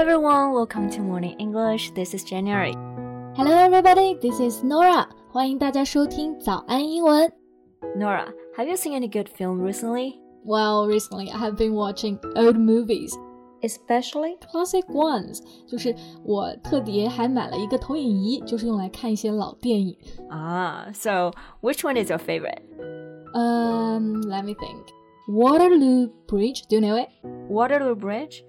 everyone, welcome to Morning English. This is January. Hello everybody, this is Nora. 欢迎大家收听早安英文。 Nora, have you seen any good film recently? Well, recently I have been watching old movies, Especially? classic ones. 就是我特别还买了一个投影仪，就是用来看一些老电影。 Ah, so which one is your favorite? Um, let me think. Waterloo Bridge, do you know it? Waterloo Bridge?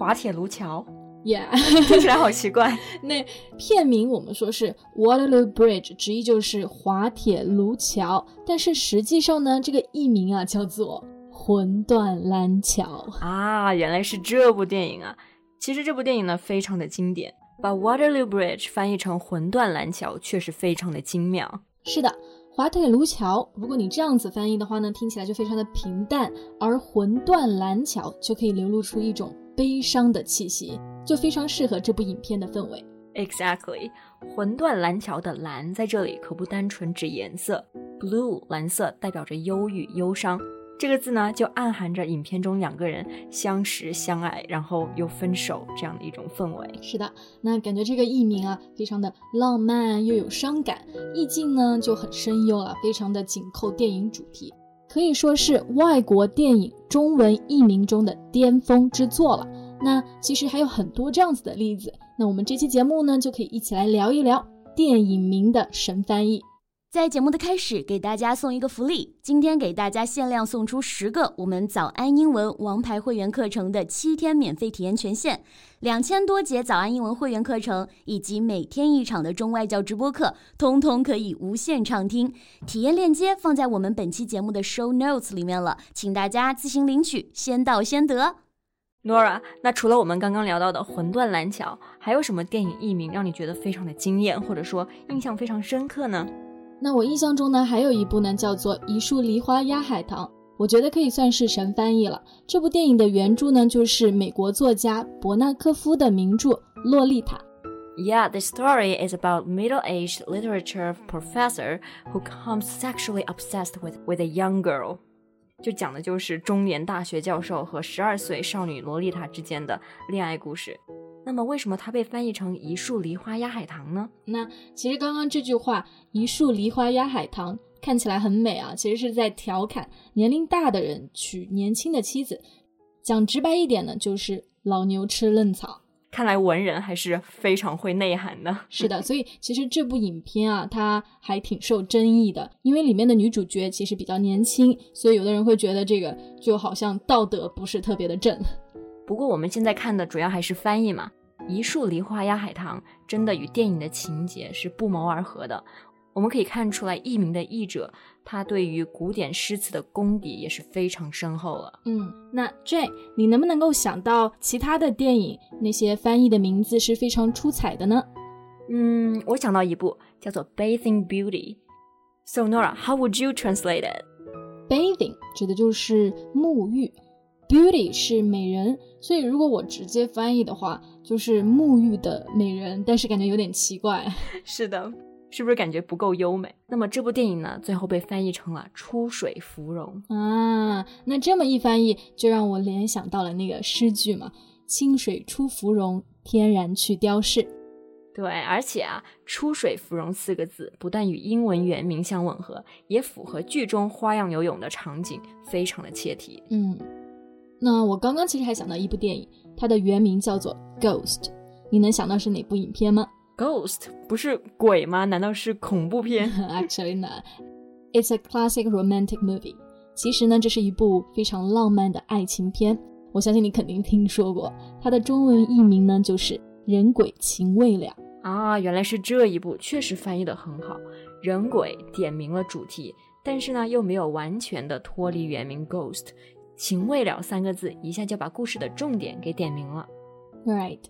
滑铁卢桥 Yeah. 听起来好奇怪。那片名我们说是 Waterloo Bridge，直译就是滑铁卢桥，但是实际上呢，这个译名啊叫做魂断蓝桥。啊，原来是这部电影啊！其实这部电影呢非常的经典，把 Waterloo Bridge 翻译成魂断蓝桥，确实非常的精妙。是的，滑铁卢桥，如果你这样子翻译的话呢，听起来就非常的平淡，而魂断蓝桥就可以流露出一种悲伤的气息，就非常适合这部影片的氛围。Exactly，魂断蓝桥的蓝在这里可不单纯指颜色，blue 蓝色代表着忧郁、忧伤。这个字呢，就暗含着影片中两个人相识、相爱，然后又分手这样的一种氛围。是的，那感觉这个译名啊，非常的浪漫又有伤感，意境呢就很深幽啊，非常的紧扣电影主题，可以说是外国电影中文译名中的巅峰之作了。那其实还有很多这样子的例子，那我们这期节目呢，就可以一起来聊一聊电影名的神翻译。在节目的开始，给大家送一个福利，今天给大家限量送出十个我们早安英文王牌会员课程的七天免费体验权限，两千多节早安英文会员课程以及每天一场的中外教直播课，通通可以无限畅听。体验链接放在我们本期节目的 show notes 里面了，请大家自行领取，先到先得。Nora，那除了我们刚刚聊到的魂断蓝桥，还有什么电影译名让你觉得非常的惊艳，或者说印象非常深刻呢？那我印象中呢，还有一部呢叫做《一树梨花压海棠》，我觉得可以算是神翻译了。这部电影的原著呢，就是美国作家伯纳科夫的名著《洛丽塔》。Yeah, the story is about middle-aged literature professor who comes sexually obsessed with with a young girl. 就讲的就是中年大学教授和十二岁少女洛丽塔之间的恋爱故事。那么，为什么它被翻译成“一树梨花压海棠”呢？那其实刚刚这句话“一树梨花压海棠”看起来很美啊，其实是在调侃年龄大的人娶年轻的妻子。讲直白一点呢，就是老牛吃嫩草。看来文人还是非常会内涵的。是的，所以其实这部影片啊，它还挺受争议的，因为里面的女主角其实比较年轻，所以有的人会觉得这个就好像道德不是特别的正。不过我们现在看的主要还是翻译嘛，“一树梨花压海棠”真的与电影的情节是不谋而合的。我们可以看出来，译名的译者他对于古典诗词的功底也是非常深厚了。嗯，那 Jane，你能不能够想到其他的电影那些翻译的名字是非常出彩的呢？嗯，我想到一部叫做《Bathing Beauty》。So Nora, how would you translate it? Bathing 指的就是沐浴，Beauty 是美人，所以如果我直接翻译的话，就是沐浴的美人，但是感觉有点奇怪。是的，是不是感觉不够优美？那么这部电影呢，最后被翻译成了《出水芙蓉》。啊，那这么一翻译，就让我联想到了那个诗句嘛：“清水出芙蓉，天然去雕饰。对，而且啊，“出水芙蓉”四个字不但与英文原名相吻合，也符合剧中花样游泳的场景，非常的切题。嗯，那我刚刚其实还想到一部电影，它的原名叫做《Ghost》，你能想到是哪部影片吗 Ghost 不是鬼吗？难道是恐怖片？？Actually, no. It's a classic romantic movie. 其实呢，这是一部非常浪漫的爱情片。我相信你肯定听说过，它的中文译名呢就是《人鬼情未了》。啊，原来是这一部，确实翻译的很好。人鬼点明了主题，但是呢，又没有完全的脱离原名 Ghost。情未了三个字一下就把故事的重点给点明了。Right.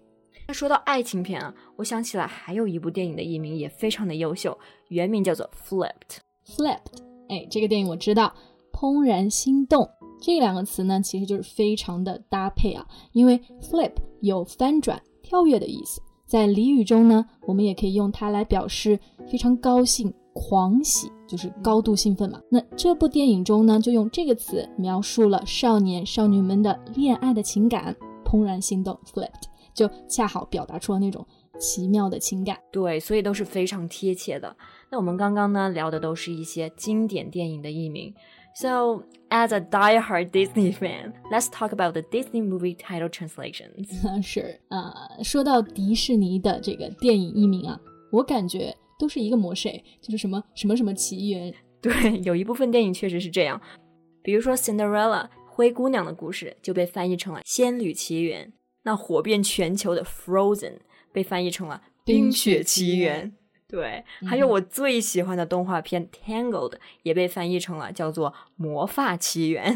那说到爱情片啊，我想起来还有一部电影的译名也非常的优秀，原名叫做 Flipped。Flipped，哎，这个电影我知道，怦然心动这两个词呢，其实就是非常的搭配啊，因为 flip 有翻转、跳跃的意思，在俚语中呢，我们也可以用它来表示非常高兴、狂喜，就是高度兴奋嘛。那这部电影中呢，就用这个词描述了少年少女们的恋爱的情感，怦然心动，flipped。就恰好表达出了那种奇妙的情感。对，所以都是非常贴切的。那我们刚刚呢聊的都是一些经典电影的译名。So, as a die-hard Disney fan, let's talk about the Disney movie title translations. 是啊、说到迪士尼的这个电影译名啊，我感觉都是一个模式，就是什么什么什么奇缘。对，有一部分电影确实是这样，比如说《Cinderella》灰姑娘的故事就被翻译成了《仙女奇缘》，那火遍全球的《Frozen》被翻译成了《冰雪奇缘》。对，还有我最喜欢的动画片《Tangled》也被翻译成了叫做《魔发奇缘》。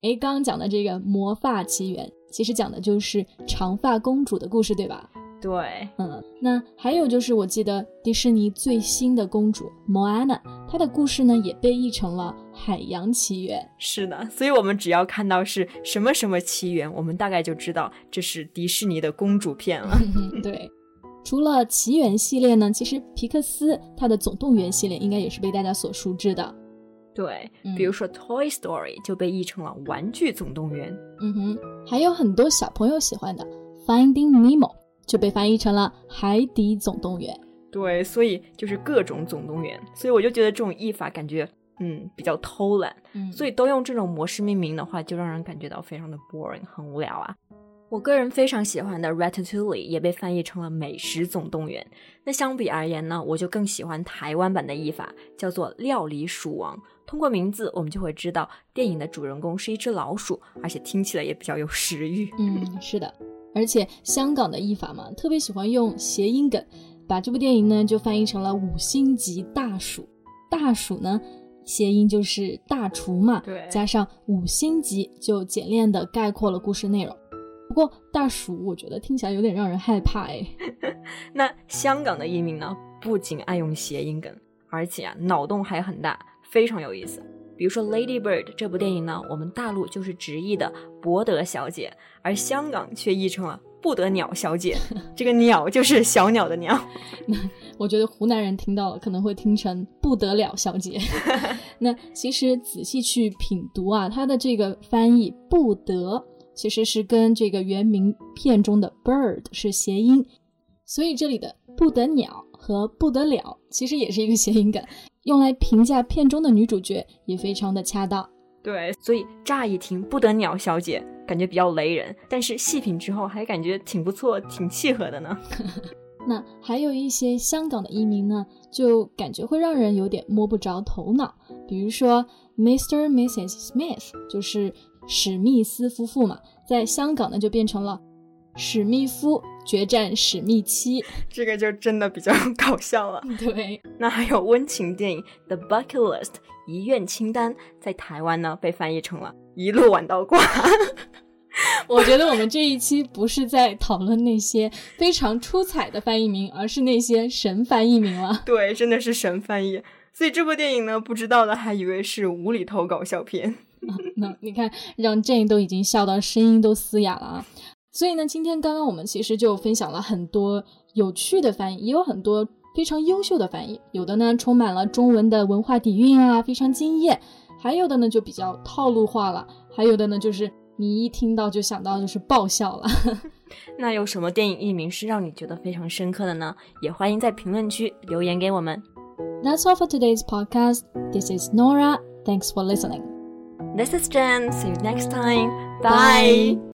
哎，刚刚讲的这个《魔发奇缘》，其实讲的就是长发公主的故事，对吧？对，嗯，那还有就是，我记得迪士尼最新的公主 Moana，她的故事呢也被译成了《海洋奇缘》。是的，所以我们只要看到是什么什么奇缘，我们大概就知道这是迪士尼的公主片了。对，除了奇缘系列呢，其实皮克斯它的总动员系列应该也是被大家所熟知的。对，嗯比如说《Toy Story》就被译成了《玩具总动员》。嗯哼，还有很多小朋友喜欢的《Finding Nemo》就被翻译成了《海底总动员》。对，所以就是各种总动员，所以我就觉得这种译法感觉，嗯，比较偷懒。嗯所以都用这种模式命名的话，就让人感觉到非常的 boring，很无聊啊。我个人非常喜欢的《Ratatouille》也被翻译成了《美食总动员》。那相比而言呢，我就更喜欢台湾版的译法，叫做《料理鼠王》。通过名字，我们就会知道电影的主人公是一只老鼠，而且听起来也比较有食欲。嗯，是的，而且香港的译法嘛，特别喜欢用谐音梗，把这部电影呢就翻译成了五星级大暑。大暑呢，谐音就是大厨嘛，对加上五星级，就简练的概括了故事内容。不过大暑，我觉得听起来有点让人害怕哎。那香港的译名呢，不仅爱用谐音梗，而且啊脑洞还很大，非常有意思。比如说《Lady Bird》这部电影呢，我们大陆就是直译的博德小姐，而香港却译成了不得鸟小姐。这个鸟就是小鸟的鸟。那我觉得湖南人听到了可能会听成不得了小姐。那其实仔细去品读啊，它的这个翻译不得其实是跟这个原名片中的 bird 是谐音，所以这里的不得鸟和不得了其实也是一个谐音梗，用来评价片中的女主角也非常的恰当。对，所以乍一听不得鸟小姐，感觉比较雷人，但是细品之后还感觉挺不错，挺契合的呢。那还有一些香港的译名呢，就感觉会让人有点摸不着头脑。比如说 Mr. Mrs. Smith，就是史密斯夫妇嘛，在香港呢就变成了史密夫决战史密七。这个就真的比较 搞笑了。对，那还有温情电影《The Bucket List》遗愿清单，在台湾呢被翻译成了一路玩到挂。我觉得我们这一期不是在讨论那些非常出彩的翻译名，而是那些神翻译名了。对，真的是神翻译。所以这部电影呢，不知道的还以为是无厘头搞笑片。那你看，让 Jane 都已经笑到声音都嘶哑了啊！所以呢，今天刚刚我们其实就分享了很多有趣的翻译，也有很多非常优秀的翻译，有的呢充满了中文的文化底蕴啊，非常惊艳；还有的呢就比较套路化了，还有的呢就是你一听到就想到就是爆笑了。那有什么电影译名是让你觉得非常深刻的呢？也欢迎在评论区留言给我们。That's all for today's podcast. This is Nora. Thanks for listening. This is Jen. See you next time. Bye. Bye.